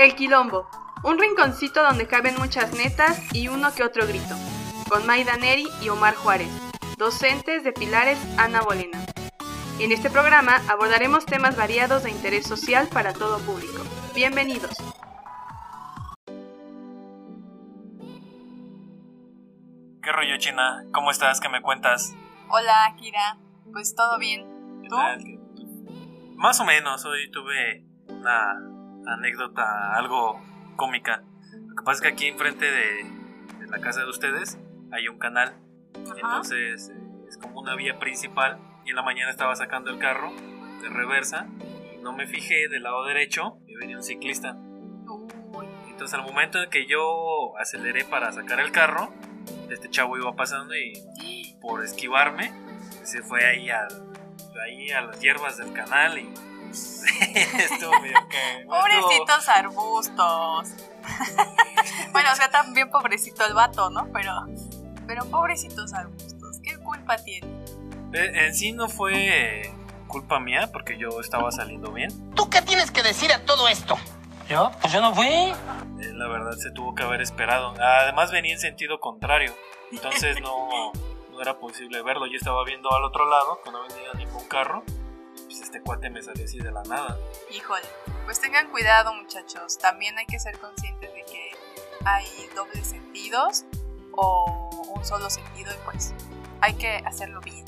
El Quilombo, un rinconcito donde caben muchas netas y uno que otro grito, con Maida Neri y Omar Juárez, docentes de Pilares Ana Bolena. En este programa abordaremos temas variados de interés social para todo público. Bienvenidos. ¿Qué rollo, China? ¿Cómo estás? ¿Qué me cuentas? Hola, Kira. Pues todo bien. ¿Qué ¿Tú? Más o menos, hoy tuve una anécdota algo cómica. Lo que pasa es que aquí enfrente de, de la casa de ustedes hay un canal. Ajá. Entonces eh, es como una vía principal. Y en la mañana estaba sacando el carro de reversa. Y no me fijé del lado derecho y venía un ciclista. Uy, Entonces al momento en que yo aceleré para sacar el carro, este chavo iba pasando y por esquivarme se fue ahí, al, ahí a las hierbas del canal y estuvo medio que... Pobrecitos arbustos. bueno, o sea, también pobrecito el vato, ¿no? Pero, pero pobrecitos arbustos. ¿Qué culpa tiene? Eh, En sí no fue culpa mía porque yo estaba saliendo bien. ¿Tú qué tienes que decir a todo esto? ¿Yo? Pues yo no fui. Eh, La verdad se tuvo que haber esperado. Además venía en sentido contrario. Entonces no, no era posible verlo. Yo estaba viendo al otro lado que no venía ningún carro. Pues este cuate me salió así de la nada. Híjole, pues tengan cuidado muchachos. También hay que ser conscientes de que hay dobles sentidos o un solo sentido y pues hay que hacerlo bien.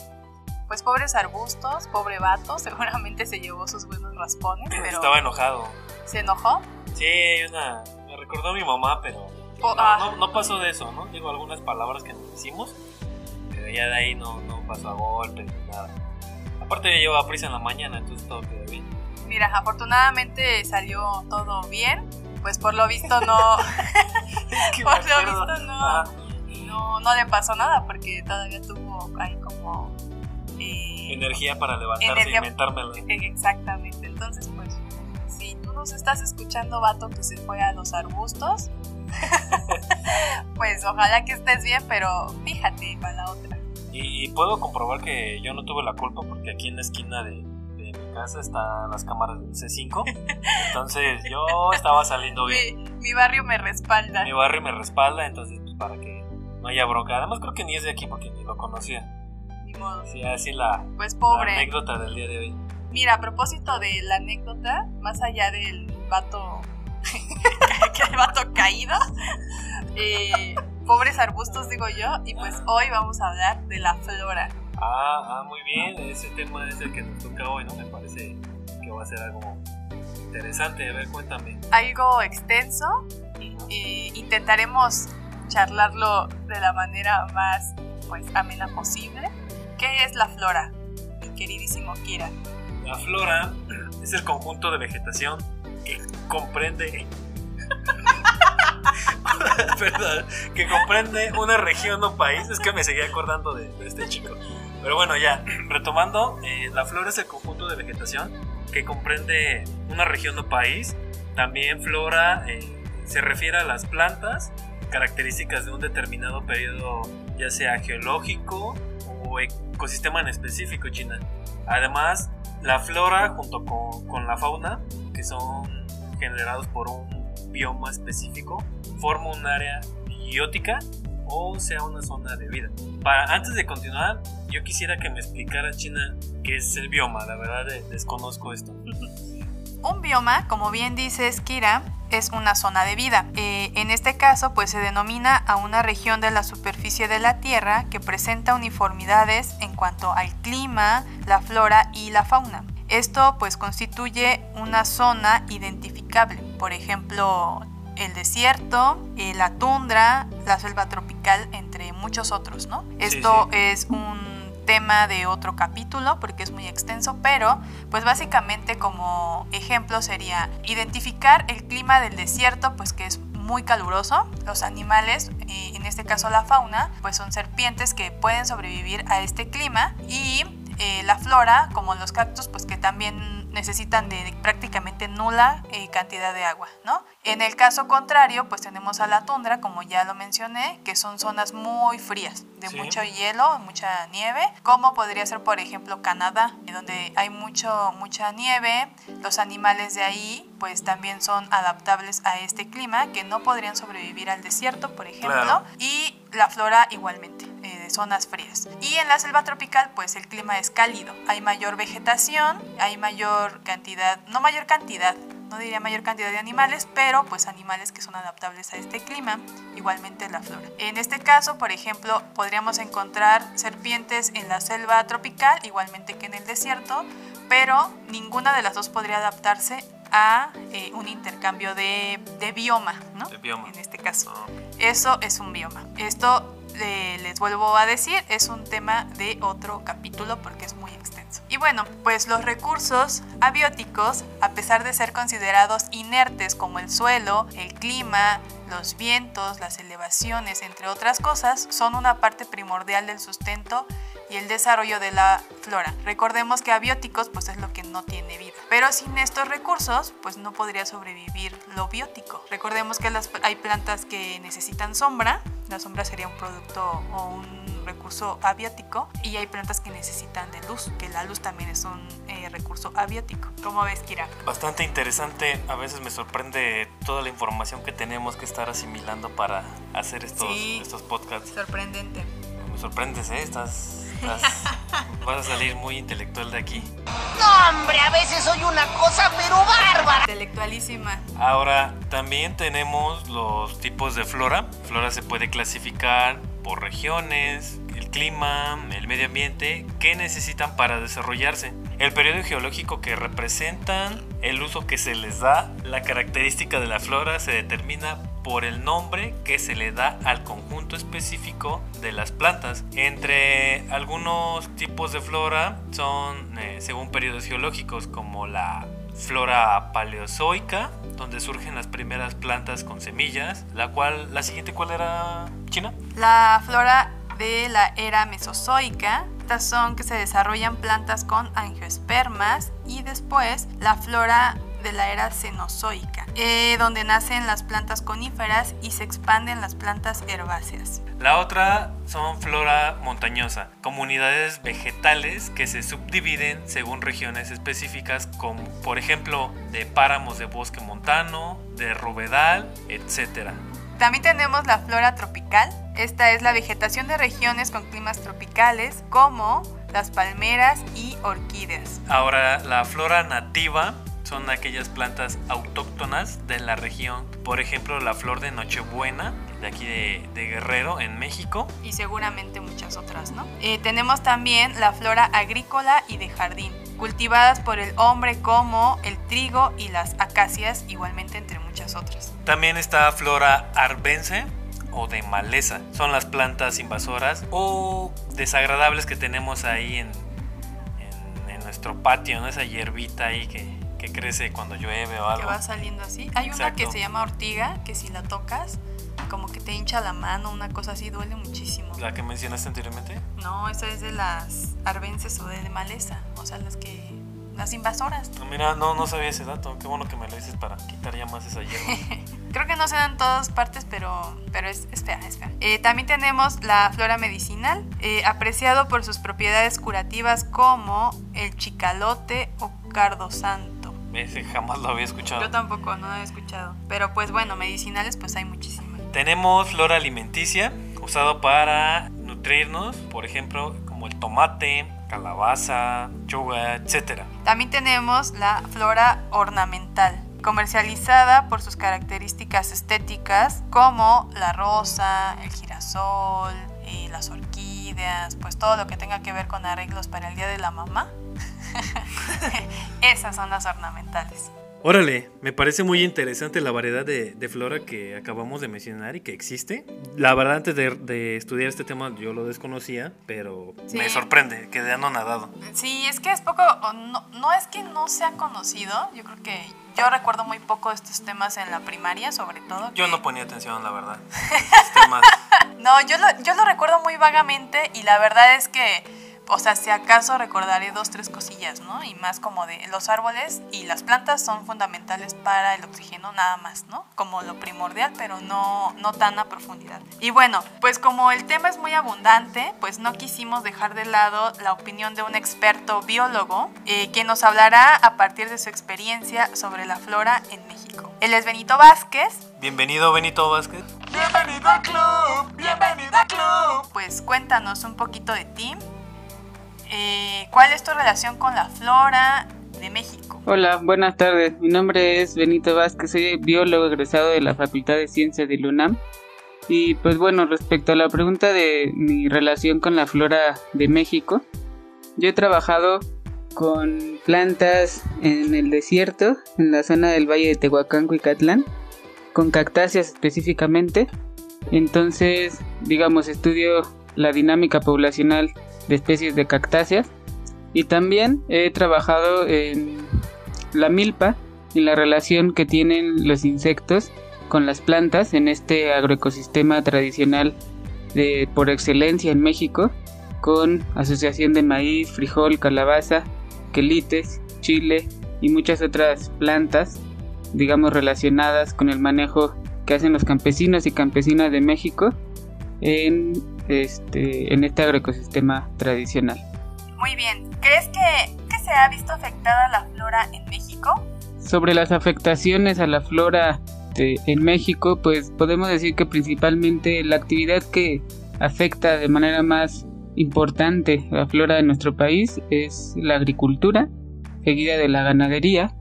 Pues pobres arbustos, pobre vato, seguramente se llevó sus buenos raspones, pero Estaba enojado. se enojó. Sí, una. Me recordó a mi mamá, pero. Oh, no, ah. no- no pasó de eso, ¿no? Digo algunas palabras que nos decimos. Pero ya de ahí no, no pasó a golpes ni nada. Aparte, yo llevaba prisa en la mañana, entonces todo quedó bien. Mira, afortunadamente salió todo bien. Pues por lo visto no, Que me por lo acuerdo. visto no, Ah, no, no le pasó nada porque todavía tuvo ahí como eh, energía para levantarse Energía- y inventármela. Exactamente. Entonces, pues, si tú nos estás escuchando, vato, que se fue a los arbustos, pues ojalá que estés bien, pero fíjate para la otra. Y puedo comprobar que yo no tuve la culpa porque aquí en la esquina de, de mi casa están las cámaras del C5. Entonces yo estaba saliendo bien. Mi, mi barrio me respalda. Mi barrio me respalda, entonces pues, para que no haya bronca. Además creo que ni es de aquí porque ni lo conocía. Ni modo. Sí, así la, Pues la pobre. anécdota del día de hoy. Mira, a propósito de la anécdota, más allá del vato, que el vato caído, eh, pobres arbustos digo yo, y pues hoy vamos a hablar de la flora. Ah, ah, muy bien. Ese tema es el que nos toca hoy, ¿no? Me parece que va a ser algo interesante. A ver, cuéntame. Algo extenso, eh, intentaremos charlarlo de la manera más pues amena posible. ¿Qué es la flora, mi queridísimo Kira? La flora es el conjunto de vegetación que comprende. Perdón, que comprende una región o país. Es que me seguía acordando de, de este chico. Pero bueno, ya, retomando, eh, la flora es el conjunto de vegetación que comprende una región o país. También flora eh, se refiere a las plantas, características de un determinado periodo, ya sea geológico o ecosistema en específico, China. Además, la flora junto con, con la fauna, que son generados por un bioma específico, forma un área biótica o sea una zona de vida. Para, antes de continuar, yo quisiera que me explicara China qué es el bioma, la verdad de- desconozco esto. Un bioma, como bien dices Kira, es una zona de vida. Eh, en este caso, pues se denomina a una región de la superficie de la Tierra que presenta uniformidades en cuanto al clima, la flora y la fauna. Esto pues constituye una zona identificable, por ejemplo, el desierto, eh, la tundra, la selva tropical, entre muchos otros, ¿no? Esto sí. es un tema de otro capítulo porque es muy extenso, pero pues básicamente como ejemplo sería identificar el clima del desierto, pues que es muy caluroso. Los animales, eh, en este caso la fauna, pues son serpientes que pueden sobrevivir a este clima y eh, la flora, como los cactus, pues que también necesitan de prácticamente nula eh, cantidad de agua, ¿no? En el caso contrario, pues tenemos a la tundra, como ya lo mencioné, que son zonas muy frías, de Sí. mucho hielo, mucha nieve, como podría ser, por ejemplo, Canadá, donde hay mucho, mucha nieve. Los animales de ahí, pues también son adaptables a este clima, que no podrían sobrevivir al desierto, por ejemplo, Claro. y la flora igualmente, zonas frías. Y en la selva tropical, pues el clima es cálido, hay mayor vegetación, hay mayor cantidad, no mayor cantidad, no diría mayor cantidad de animales, pero pues animales que son adaptables a este clima, igualmente la flora. En este caso, por ejemplo, podríamos encontrar serpientes en la selva tropical, igualmente que en el desierto, pero ninguna de las dos podría adaptarse a eh, un intercambio de, de bioma, ¿no? De bioma. En este caso. Eso es un bioma. Esto eh, les vuelvo a decir, es un tema de otro capítulo porque es muy extenso. Y bueno, pues los recursos abióticos, a pesar de ser considerados inertes como el suelo, el clima, los vientos, las elevaciones, entre otras cosas, son una parte primordial del sustento y el desarrollo de la flora. Recordemos que abióticos pues es lo que no tiene vida. Pero sin estos recursos pues no podría sobrevivir lo biótico. Recordemos que hay plantas que necesitan sombra, la sombra sería un producto o un recurso abiótico y hay plantas que necesitan de luz, que la luz también es un eh, recurso abiótico. ¿Cómo ves, Kira? Bastante interesante, a veces me sorprende toda la información que tenemos que estar asimilando para hacer estos, Sí. estos podcasts. Sorprendente. Me sorprendes, ¿eh? Estás, estás- vas a salir muy intelectual de aquí. No, hombre, a veces soy una cosa, pero bárbara. Intelectualísima. Ahora, también tenemos los tipos de flora. Flora se puede clasificar por regiones, el clima, el medio ambiente, que necesitan para desarrollarse. El periodo geológico que representan, el uso que se les da, la característica de la flora se determina por el nombre que se le da al conjunto específico de las plantas. Entre algunos tipos de flora son eh, según periodos geológicos como la flora paleozoica, donde surgen las primeras plantas con semillas, la cual, la siguiente cuál era China? La flora de la era mesozoica. Estas son que se desarrollan plantas con angiospermas y después la flora de la era cenozoica, eh, donde nacen las plantas coníferas y se expanden las plantas herbáceas. La otra son flora montañosa, comunidades vegetales que se subdividen según regiones específicas como por ejemplo de páramos de bosque montano, de rovedal, etc. También tenemos la flora tropical. Esta es la vegetación de regiones con climas tropicales como las palmeras y orquídeas. Ahora, la flora nativa son aquellas plantas autóctonas de la región. Por ejemplo, la flor de Nochebuena, de aquí de, de Guerrero, en México. y seguramente muchas otras, ¿no? Eh, tenemos también la flora agrícola y de jardín, cultivadas por el hombre como el trigo y las acacias, igualmente entre muchas otras. También está flora arbense o de maleza. Son las plantas invasoras o desagradables que tenemos ahí en, en- en nuestro patio, ¿no? Esa hierbita ahí que, que crece cuando llueve o Que algo. va saliendo así. Hay una que se llama ortiga, que si la tocas, como que te hincha la mano, una cosa así, duele muchísimo. La que mencionaste anteriormente. No, esa es de las arbences o de, maleza, o sea, las que... las invasoras. No, mira, no, no sabía ese dato. Qué bueno que me lo dices para quitar ya más esa hierba. Creo que no se dan todas partes, pero, pero es, es fea, es fea. Eh, también tenemos la flora medicinal, eh, apreciado por sus propiedades curativas como el chicalote o cardosanto. Ese jamás lo había escuchado. Yo tampoco, no lo he escuchado. Pero pues bueno, medicinales pues hay muchísimas. Tenemos flora alimenticia, usado para nutrirnos, por ejemplo, como el tomate, calabaza, chuga, etc. También tenemos la flora ornamental, comercializada por sus características estéticas como la rosa, el girasol, y las orquídeas, pues todo lo que tenga que ver con arreglos para el Día de la Mamá. Esas son las ornamentales. Órale, me parece muy interesante la variedad de, de flora que acabamos de mencionar y que existe. La verdad, antes de, de estudiar este tema yo lo desconocía, pero Sí. me sorprende, quedé anonadado. Sí, es que es poco, no, no es que no sea conocido, yo creo que yo recuerdo muy poco estos temas en la primaria, sobre todo. Yo que- no ponía atención, la verdad. Temas. No, yo lo, yo lo recuerdo muy vagamente y la verdad es que o sea, si acaso recordaré dos, tres cosillas, ¿no? Y más como de los árboles y las plantas son fundamentales para el oxígeno nada más, ¿no? Como lo primordial, pero no, no tan a profundidad. Y bueno, pues como el tema es muy abundante, pues no quisimos dejar de lado la opinión de un experto biólogo eh, que nos hablará a partir de su experiencia sobre la flora en México. Él es Benito Vázquez. Bienvenido Benito Vázquez. Bienvenido al club, bienvenido al club. Pues cuéntanos un poquito de ti. Eh, ¿Cuál es tu relación con la flora de México? Hola, buenas tardes. Mi nombre es Benito Vázquez, soy biólogo egresado de la Facultad de Ciencias de UNAM. Y pues bueno, respecto a la pregunta de mi relación con la flora de México, yo he trabajado con plantas en el desierto, en la zona del Valle de Tehuacán, Cuicatlán, con cactáceas específicamente. Entonces, digamos, estudio la dinámica poblacional de especies de cactáceas y también he trabajado en la milpa y la relación que tienen los insectos con las plantas en este agroecosistema tradicional de por excelencia en México con asociación de maíz, frijol, calabaza, quelites, chile y muchas otras plantas digamos relacionadas con el manejo que hacen los campesinos y campesinas de México en este, en este agroecosistema tradicional. Muy bien. ¿Crees que, que se ha visto afectada la flora en México? Sobre las afectaciones a la flora de, en México, pues podemos decir que principalmente la actividad que afecta de manera más importante la flora de nuestro país es la agricultura, seguida de la ganadería,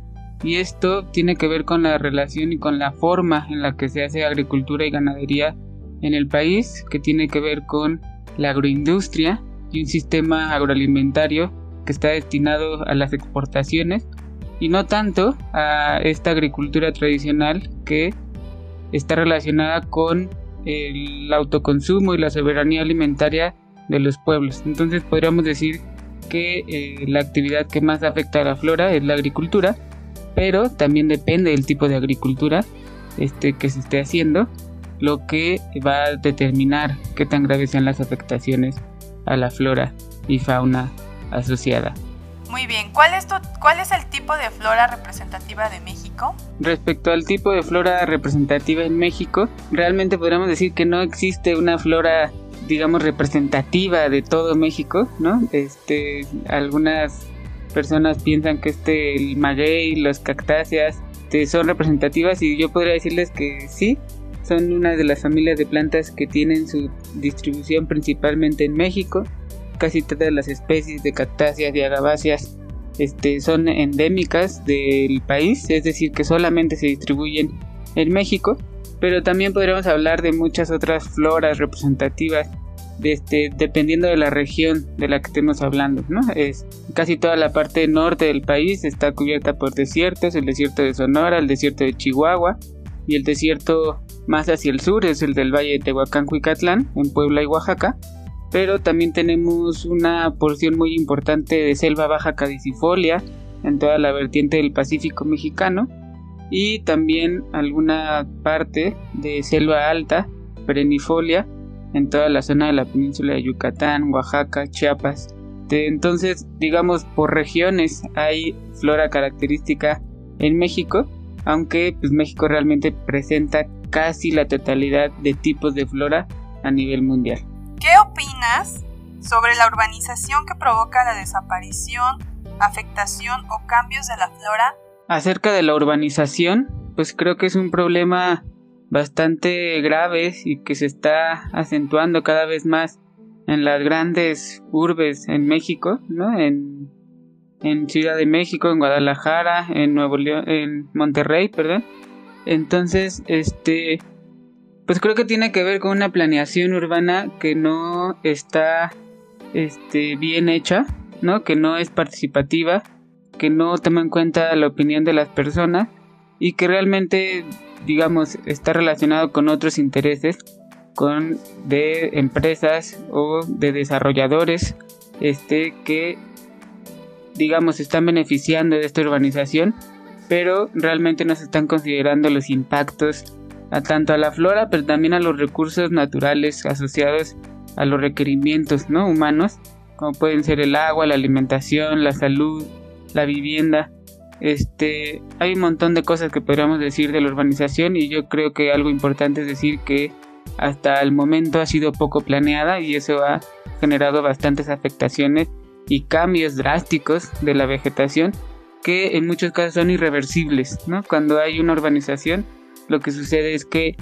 y esto tiene que ver con la relación y con la forma en la que se hace agricultura y ganadería en el país que tiene que ver con la agroindustria y un sistema agroalimentario que está destinado a las exportaciones y no tanto a esta agricultura tradicional que está relacionada con el autoconsumo y la soberanía alimentaria de los pueblos. Entonces podríamos decir que eh, la actividad que más afecta a la flora es la agricultura, pero también depende del tipo de agricultura este, que se esté haciendo lo que va a determinar qué tan graves sean las afectaciones a la flora y fauna asociada. Muy bien, ¿cuál es, ¿cuál es el tipo de flora representativa de México? Respecto al tipo de flora representativa en México, realmente podríamos decir que no existe una flora, digamos, representativa de todo México, ¿no? Este, algunas personas piensan que este, el maguey, las cactáceas, este, son representativas y yo podría decirles que sí, son una de las familias de plantas que tienen su distribución principalmente en México. Casi todas las especies de cactáceas y agaváceas este, son endémicas del país, es decir, que solamente se distribuyen en México. Pero también podríamos hablar de muchas otras floras representativas este, dependiendo de la región de la que estemos hablando, ¿no? Es casi toda la parte norte del país está cubierta por desiertos, el desierto de Sonora, el desierto de Chihuahua y el desierto más hacia el sur es el del Valle de Tehuacán, Cuicatlán, en Puebla y Oaxaca, pero también tenemos una porción muy importante de selva baja caducifolia en toda la vertiente del Pacífico mexicano y también alguna parte de selva alta perennifolia en toda la zona de la península de Yucatán, Oaxaca, Chiapas. entonces, digamos, por regiones hay flora característica en México, aunque pues, México realmente presenta casi la totalidad de tipos de flora a nivel mundial. ¿Qué opinas sobre la urbanización que provoca la desaparición, afectación o cambios de la flora? Acerca de la urbanización, pues creo que es un problema bastante grave y que se está acentuando cada vez más en las grandes urbes en México, ¿no? En, en Ciudad de México, en Guadalajara, en Nuevo León, en Monterrey, perdón. Entonces, este, pues creo que tiene que ver con una planeación urbana que no está, este, bien hecha, ¿no? Que no es participativa, que no toma en cuenta la opinión de las personas y que realmente, digamos, está relacionado con otros intereses, con de empresas o de desarrolladores, este, que, digamos, están beneficiando de esta urbanización pero realmente no se están considerando los impactos a tanto a la flora, pero también a los recursos naturales asociados a los requerimientos ¿no? humanos, como pueden ser el agua, la alimentación, la salud, la vivienda. Este, hay un montón de cosas que podríamos decir de la urbanización y yo creo que algo importante es decir que hasta el momento ha sido poco planeada y eso ha generado bastantes afectaciones y cambios drásticos de la vegetación que en muchos casos son irreversibles, ¿no? Cuando hay una urbanización, lo que sucede es que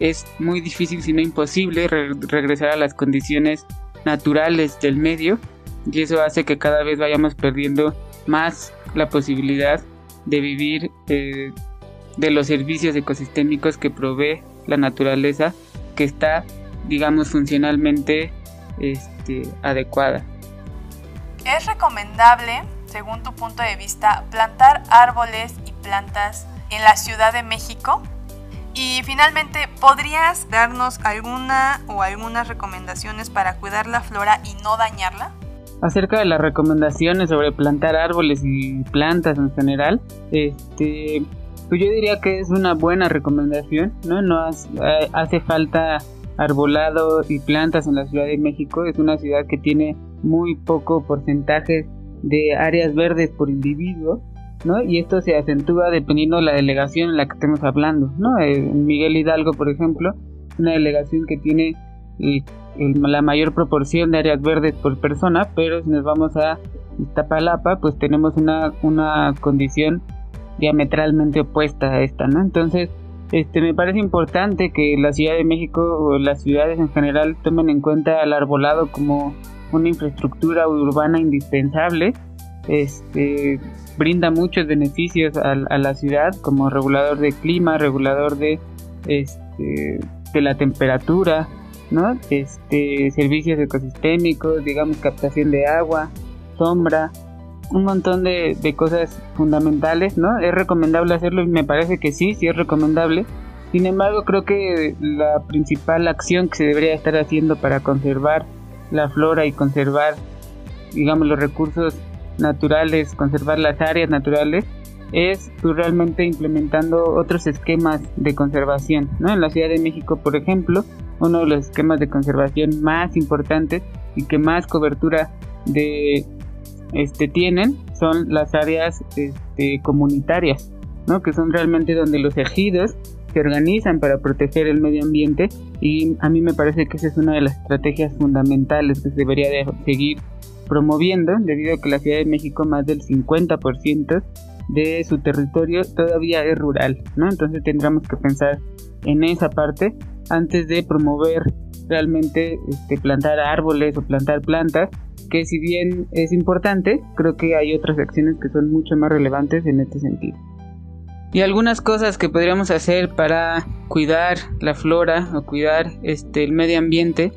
es muy difícil, si no imposible, regresar a las condiciones naturales del medio y eso hace que cada vez vayamos perdiendo más la posibilidad de vivir eh, de los servicios ecosistémicos que provee la naturaleza que está digamos funcionalmente este, adecuada. Es recomendable, según tu punto de vista, plantar árboles y plantas en la Ciudad de México y finalmente, ¿podrías darnos alguna o algunas recomendaciones para cuidar la flora y no dañarla? Acerca de las recomendaciones sobre plantar árboles y plantas en general, este, pues yo diría que es una buena recomendación, ¿no? No eh, hace falta arbolado y plantas en la Ciudad de México, es una ciudad que tiene muy poco porcentaje de áreas verdes por individuo y esto se acentúa dependiendo de la delegación en la que estemos hablando, ¿no? Eh, Miguel Hidalgo, por ejemplo, una delegación que tiene la mayor proporción de áreas verdes por persona, pero si nos vamos a Iztapalapa, pues tenemos una, una condición diametralmente opuesta a esta, ¿no? Entonces, este, me parece importante que la Ciudad de México o las ciudades en general tomen en cuenta el arbolado como una infraestructura urbana indispensable este, brinda muchos beneficios a, la ciudad como regulador de clima, regulador de, este, de la temperatura, ¿no? Este, servicios ecosistémicos, digamos captación de agua, sombra, un montón de, de, cosas fundamentales, ¿no? Es recomendable hacerlo y me parece que sí, sí es recomendable. Sin embargo, creo que la principal acción que se debería estar haciendo para conservar la flora y conservar, digamos, los recursos naturales, conservar las áreas naturales, es tú realmente implementando otros esquemas de conservación. ¿no? En la Ciudad de México, por ejemplo, uno de los esquemas de conservación más importantes y que más cobertura de este tienen son las áreas este, comunitarias, ¿no? que son realmente donde los ejidos se organizan para proteger el medio ambiente y a mí me parece que esa es una de las estrategias fundamentales que se debería de seguir promoviendo debido a que la Ciudad de México más del 50% de su territorio todavía es rural, ¿no? Entonces tendremos que pensar en esa parte antes de promover realmente este, plantar árboles o plantar plantas, que si bien es importante, creo que hay otras acciones que son mucho más relevantes en este sentido. Y algunas cosas que podríamos hacer para cuidar la flora o cuidar este, el medio ambiente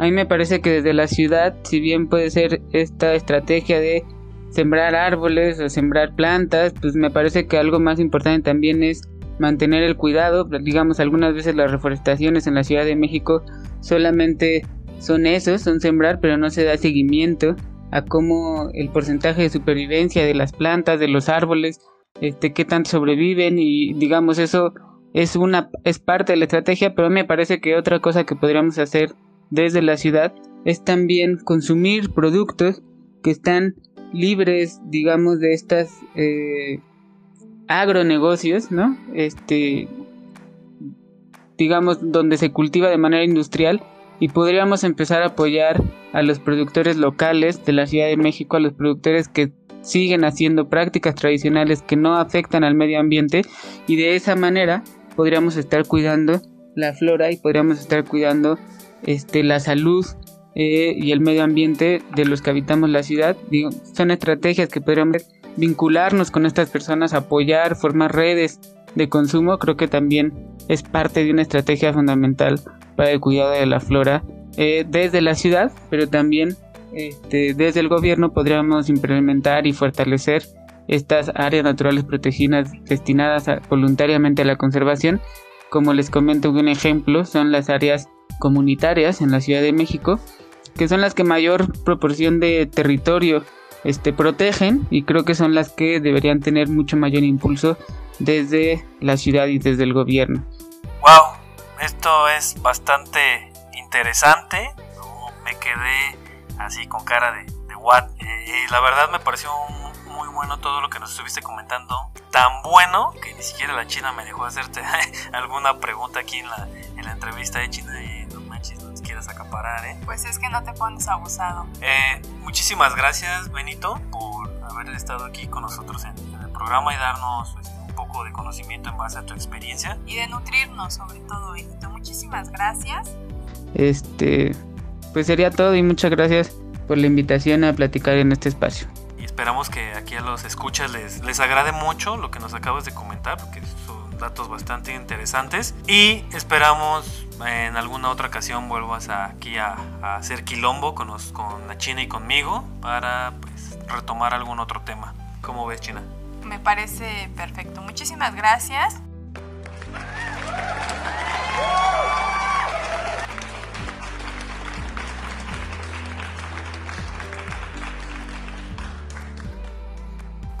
a mí me parece que desde la ciudad, si bien puede ser esta estrategia de sembrar árboles o sembrar plantas, pues me parece que algo más importante también es mantener el cuidado. Digamos, algunas veces las reforestaciones en la Ciudad de México solamente son esos, son sembrar, pero no se da seguimiento a cómo el porcentaje de supervivencia de las plantas, de los árboles, este, qué tanto sobreviven y digamos eso es una es parte de la estrategia, pero me parece que otra cosa que podríamos hacer desde la ciudad es también consumir productos que están libres, digamos, de estas eh, agronegocios, ¿no? Este, digamos, donde se cultiva de manera industrial y podríamos empezar a apoyar a los productores locales de la Ciudad de México, a los productores que siguen haciendo prácticas tradicionales que no afectan al medio ambiente y de esa manera podríamos estar cuidando la flora y podríamos estar cuidando este, la salud eh, y el medio ambiente de los que habitamos la ciudad. son estrategias que podríamos vincularnos con estas personas, apoyar, formar redes de consumo. Creo que también es parte de una estrategia fundamental para el cuidado de la flora eh, desde la ciudad, pero también este, desde el gobierno podríamos implementar y fortalecer estas áreas naturales protegidas destinadas voluntariamente a la conservación. Como les comento un ejemplo, son las áreas comunitarias en la Ciudad de México, que son las que mayor proporción de territorio este, protegen y creo que son las que deberían tener mucho mayor impulso desde la ciudad y desde el gobierno. Wow, esto es bastante interesante. Me quedé así con cara de, Watt. Eh, y la verdad me pareció muy bueno todo lo que nos estuviste comentando. Tan bueno que ni siquiera la China me dejó hacerte alguna pregunta aquí en la, en la entrevista de China. Y no manches, no te quieras acaparar, ¿eh? Pues es que no te pones abusado. Eh, muchísimas gracias, Benito, por haber estado aquí con nosotros en, en el programa y darnos pues, un poco de conocimiento en base a tu experiencia. Y de nutrirnos sobre todo, Benito. Muchísimas gracias. Este, pues sería todo y muchas gracias por la invitación a platicar en este espacio. Y esperamos que aquí a los escuchas les, les agrade mucho lo que nos acabas de comentar, porque son datos bastante interesantes. Y esperamos en alguna otra ocasión vuelvas aquí a, a hacer quilombo con, los- con la China y conmigo para pues, retomar algún otro tema. ¿Cómo ves, China? Me parece perfecto. Muchísimas gracias.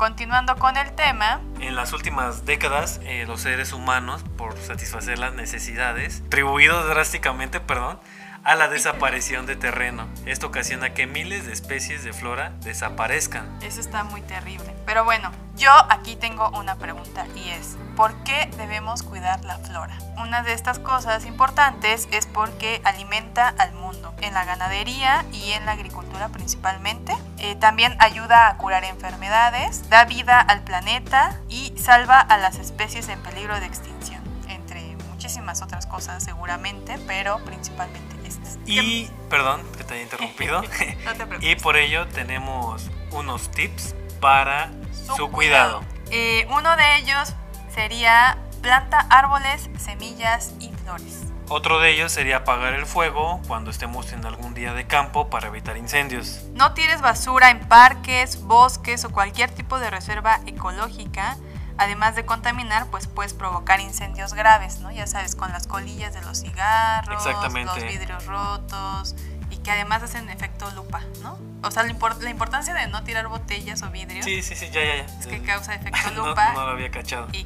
Continuando con el tema, En las últimas décadas, eh, los seres humanos, por satisfacer las necesidades, atribuidos drásticamente, perdón, a la desaparición de terreno. Esto ocasiona que miles de especies de flora desaparezcan. eso está muy terrible. Pero bueno, yo aquí tengo una pregunta y es, ¿por qué debemos cuidar la flora? Una de estas cosas importantes es porque alimenta al mundo, en la ganadería y en la agricultura principalmente. Eh, también ayuda a curar enfermedades, da vida al planeta y salva a las especies en peligro de extinción, entre muchísimas otras cosas seguramente, pero principalmente estas. Y, perdón que te haya interrumpido, No te y preocupes. por ello tenemos unos tips para su, cuidado. Eh, uno de ellos sería planta árboles, semillas y flores. Otro de ellos sería apagar el fuego cuando estemos en algún día de campo para evitar incendios. No tires basura en parques, bosques o cualquier tipo de reserva ecológica. Además de contaminar, pues puedes provocar incendios graves, ¿no? Ya sabes, con las colillas de los cigarros, Exactamente. los vidrios rotos y que además hacen efecto lupa, ¿no? O sea, la, impor- la importancia de no tirar botellas o vidrios Sí, sí, sí, ya, ya, ya. es que causa efecto lupa no lo había cachado. y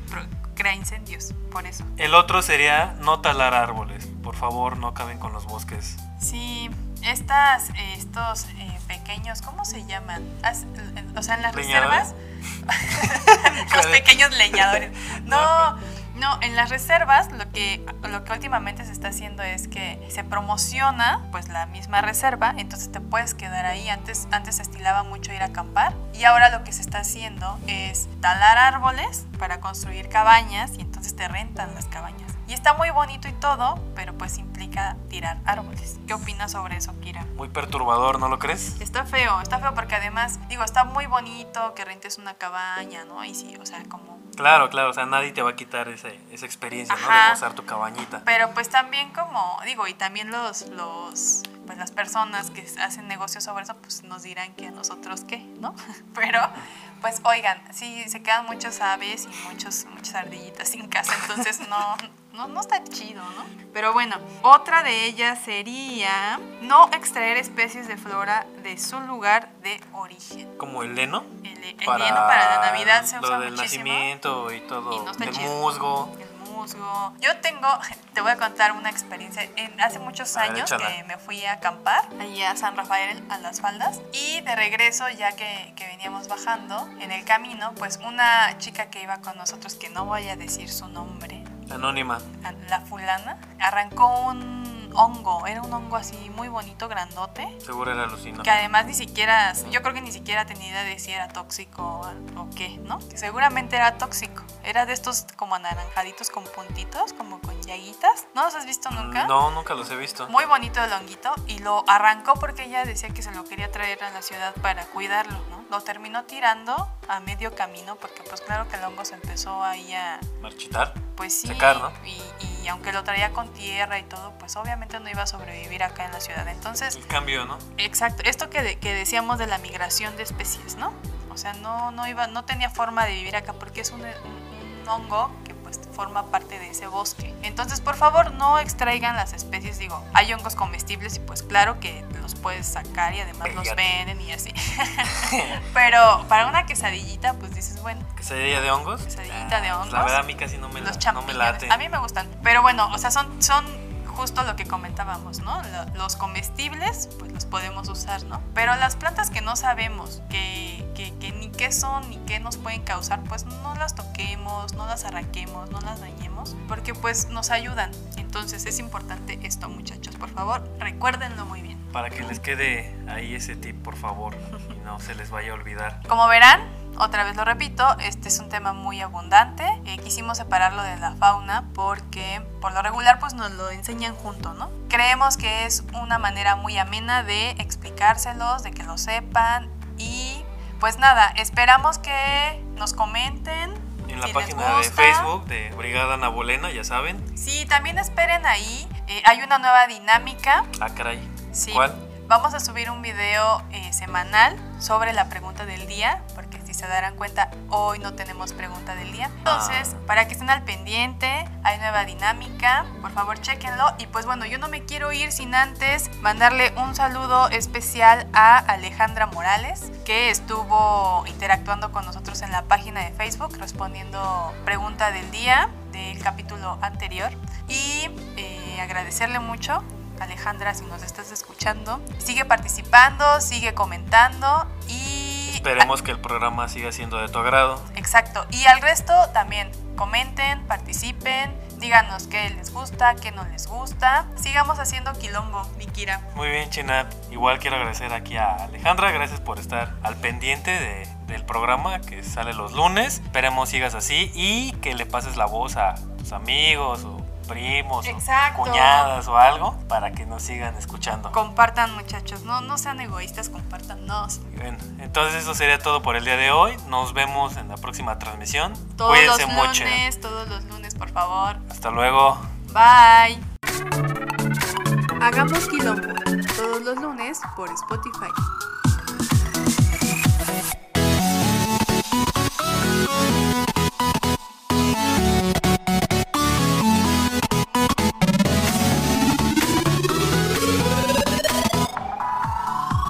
crea incendios, por eso. El otro sería no talar árboles. Por favor, no caben con los bosques. Sí, estas, eh, estos eh, pequeños, ¿cómo se llaman? As- O sea, en las ¿Leñadores? reservas, los pequeños leñadores. No, no, en las reservas lo que, lo que últimamente se está haciendo es que se promociona pues la misma reserva, entonces te puedes quedar ahí. Antes, antes se estilaba mucho ir a acampar y ahora lo que se está haciendo es talar árboles para construir cabañas y entonces te rentan las cabañas. Y está muy bonito y todo, pero pues implica tirar árboles. ¿Qué opinas sobre eso, Kira? Muy perturbador, ¿no lo crees? Está feo, está feo porque además, digo, está muy bonito que rentes una cabaña, ¿no? Y sí, o sea, como... Claro, claro, o sea, nadie te va a quitar ese- esa experiencia, ¿no? De gozar tu cabañita. Pero pues también como, digo, y también los, los, pues las personas que hacen negocios sobre eso, pues nos dirán que a nosotros qué, ¿no? Pero, pues oigan, sí, se quedan muchas aves y muchos, muchas ardillitas sin casa, entonces no, no, no está chido, ¿no? Pero bueno, otra de ellas sería no extraer especies de flora de su lugar de origen. Como el heno. El, el heno para la Navidad se lo usa del muchísimo. nacimiento y todo. Y no está el chido. musgo. El musgo. Yo tengo, te voy a contar una experiencia. En, hace muchos A ver, años échala. que me fui a acampar allá a San Rafael, a las faldas. Y de regreso, ya que, que veníamos bajando en el camino, pues una chica que iba con nosotros, que no voy a decir su nombre, Anónima. la fulana, arrancó un hongo. Era un hongo así muy bonito, grandote. Seguro era alucinante. Que además ni siquiera, yo creo que ni siquiera tenía idea de si era tóxico o, qué, ¿no? Seguramente era tóxico. Era de estos como anaranjaditos con puntitos, como con llaguitas. ¿No los has visto nunca? Mm, No, nunca los he visto. Muy bonito el honguito y lo arrancó porque ella decía que se lo quería traer a la ciudad para cuidarlo. Lo terminó tirando a medio camino porque pues claro que el hongo se empezó ahí a, Marchitar. pues sí, Secar, ¿no? y, y aunque lo traía con tierra y todo, pues obviamente no iba a sobrevivir acá en la ciudad. Entonces El cambio, ¿no? Exacto, esto que, de- que decíamos de la migración de especies, ¿no? O sea, no, no, iba, no tenía forma de vivir acá porque es un, un- un hongo forma parte de ese bosque. Entonces, por favor, no extraigan las especies, digo, hay hongos comestibles y pues claro que los puedes sacar y además los venden y así. Pero para una quesadillita, pues dices, bueno, ¿Quesadilla de hongos? Quesadillita de Ah, hongos. La verdad a mí casi no me, la- los no me champiñones. late. a mí me gustan. Pero bueno, o sea, son, son justo lo que comentábamos, ¿no? Lo- Los comestibles, pues los podemos usar, ¿no? Pero las plantas que no sabemos, que, que, que ni qué son ni qué nos pueden causar, pues no las toquemos, no las arranquemos, no las dañemos, porque pues nos ayudan. Entonces es importante esto, muchachos, por favor, recuérdenlo muy bien. Para que les quede ahí ese tip, por favor, y no se les vaya a olvidar. Como verán, otra vez lo repito, este es un tema muy abundante. Eh, quisimos separarlo de la fauna porque por lo regular pues nos lo enseñan junto, ¿no? Creemos que es una manera muy amena de explicárselos, de que lo sepan y pues nada, esperamos que nos comenten. En la si página de. Facebook de Brigada Nabolena, ya saben. Sí, también esperen ahí. eh, hay una nueva dinámica. Ah, caray. Sí. ¿Cuál? Vamos a subir un video eh, semanal sobre la pregunta del día, si se darán cuenta, hoy no tenemos pregunta del día. Entonces, para que estén al pendiente, hay nueva dinámica, por favor chequenlo. Y pues bueno, yo no me quiero ir sin antes mandarle un saludo especial a Alejandra Morales, que estuvo interactuando con nosotros en la página de Facebook, respondiendo pregunta del día del capítulo anterior. Y eh, agradecerle mucho Alejandra, si nos estás escuchando, sigue participando, sigue comentando y... Esperemos que el programa siga siendo de tu agrado. Exacto. Y al resto también comenten, participen, díganos qué les gusta, qué no les gusta. Sigamos haciendo quilombo, Mikira. Muy bien, China. Igual quiero agradecer aquí a Alejandra. Gracias por estar al pendiente de- del programa que sale los lunes. Esperemos sigas así y que le pases la voz a tus amigos o primos, cuñadas o algo, para que nos sigan escuchando. Compartan muchachos, no, no sean egoístas, compartannos. Bueno, entonces eso sería todo por el día de hoy. Nos vemos en la próxima transmisión. Todos Cuídense los lunes, todos los lunes, por favor. Hasta luego. Bye. Hagamos quilombo todos los lunes por Spotify.